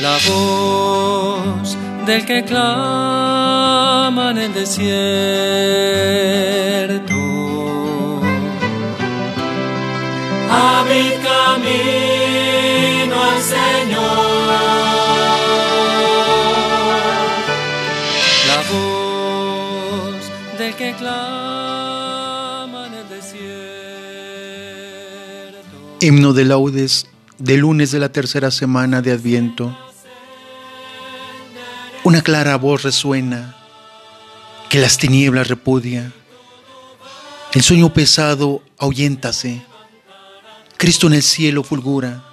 la voz del que clama en el desierto. Abrid camino al Señor. La voz del que clama en el desierto. Himno de laudes de lunes de la tercera semana de Adviento. Una clara voz resuena que las tinieblas repudia. El sueño pesado ahuyéntase. Cristo en el cielo fulgura.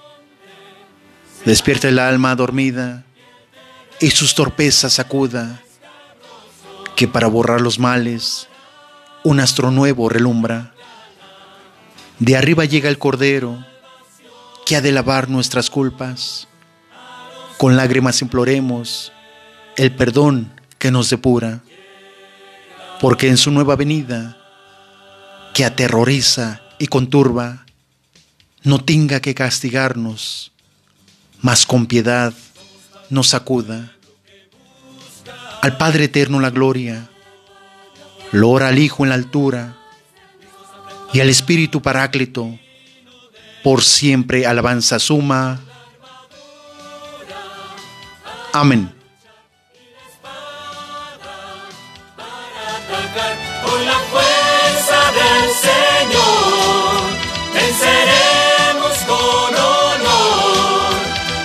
Despierta el alma dormida y sus torpezas sacuda. Que para borrar los males un astro nuevo relumbra. De arriba llega el Cordero que ha de lavar nuestras culpas. Con lágrimas imploremos el perdón que nos depura, porque en su nueva venida, que aterroriza y conturba, no tenga que castigarnos, mas con piedad nos sacuda. Al Padre Eterno la gloria, lora al Hijo en la altura, y al Espíritu Paráclito, por siempre alabanza suma. Amén. Con la fuerza del Señor venceremos con honor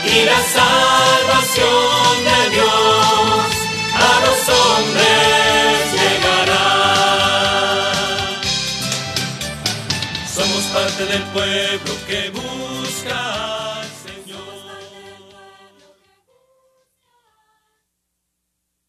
y la salvación de Dios a los hombres llegará. Somos parte del pueblo que busca.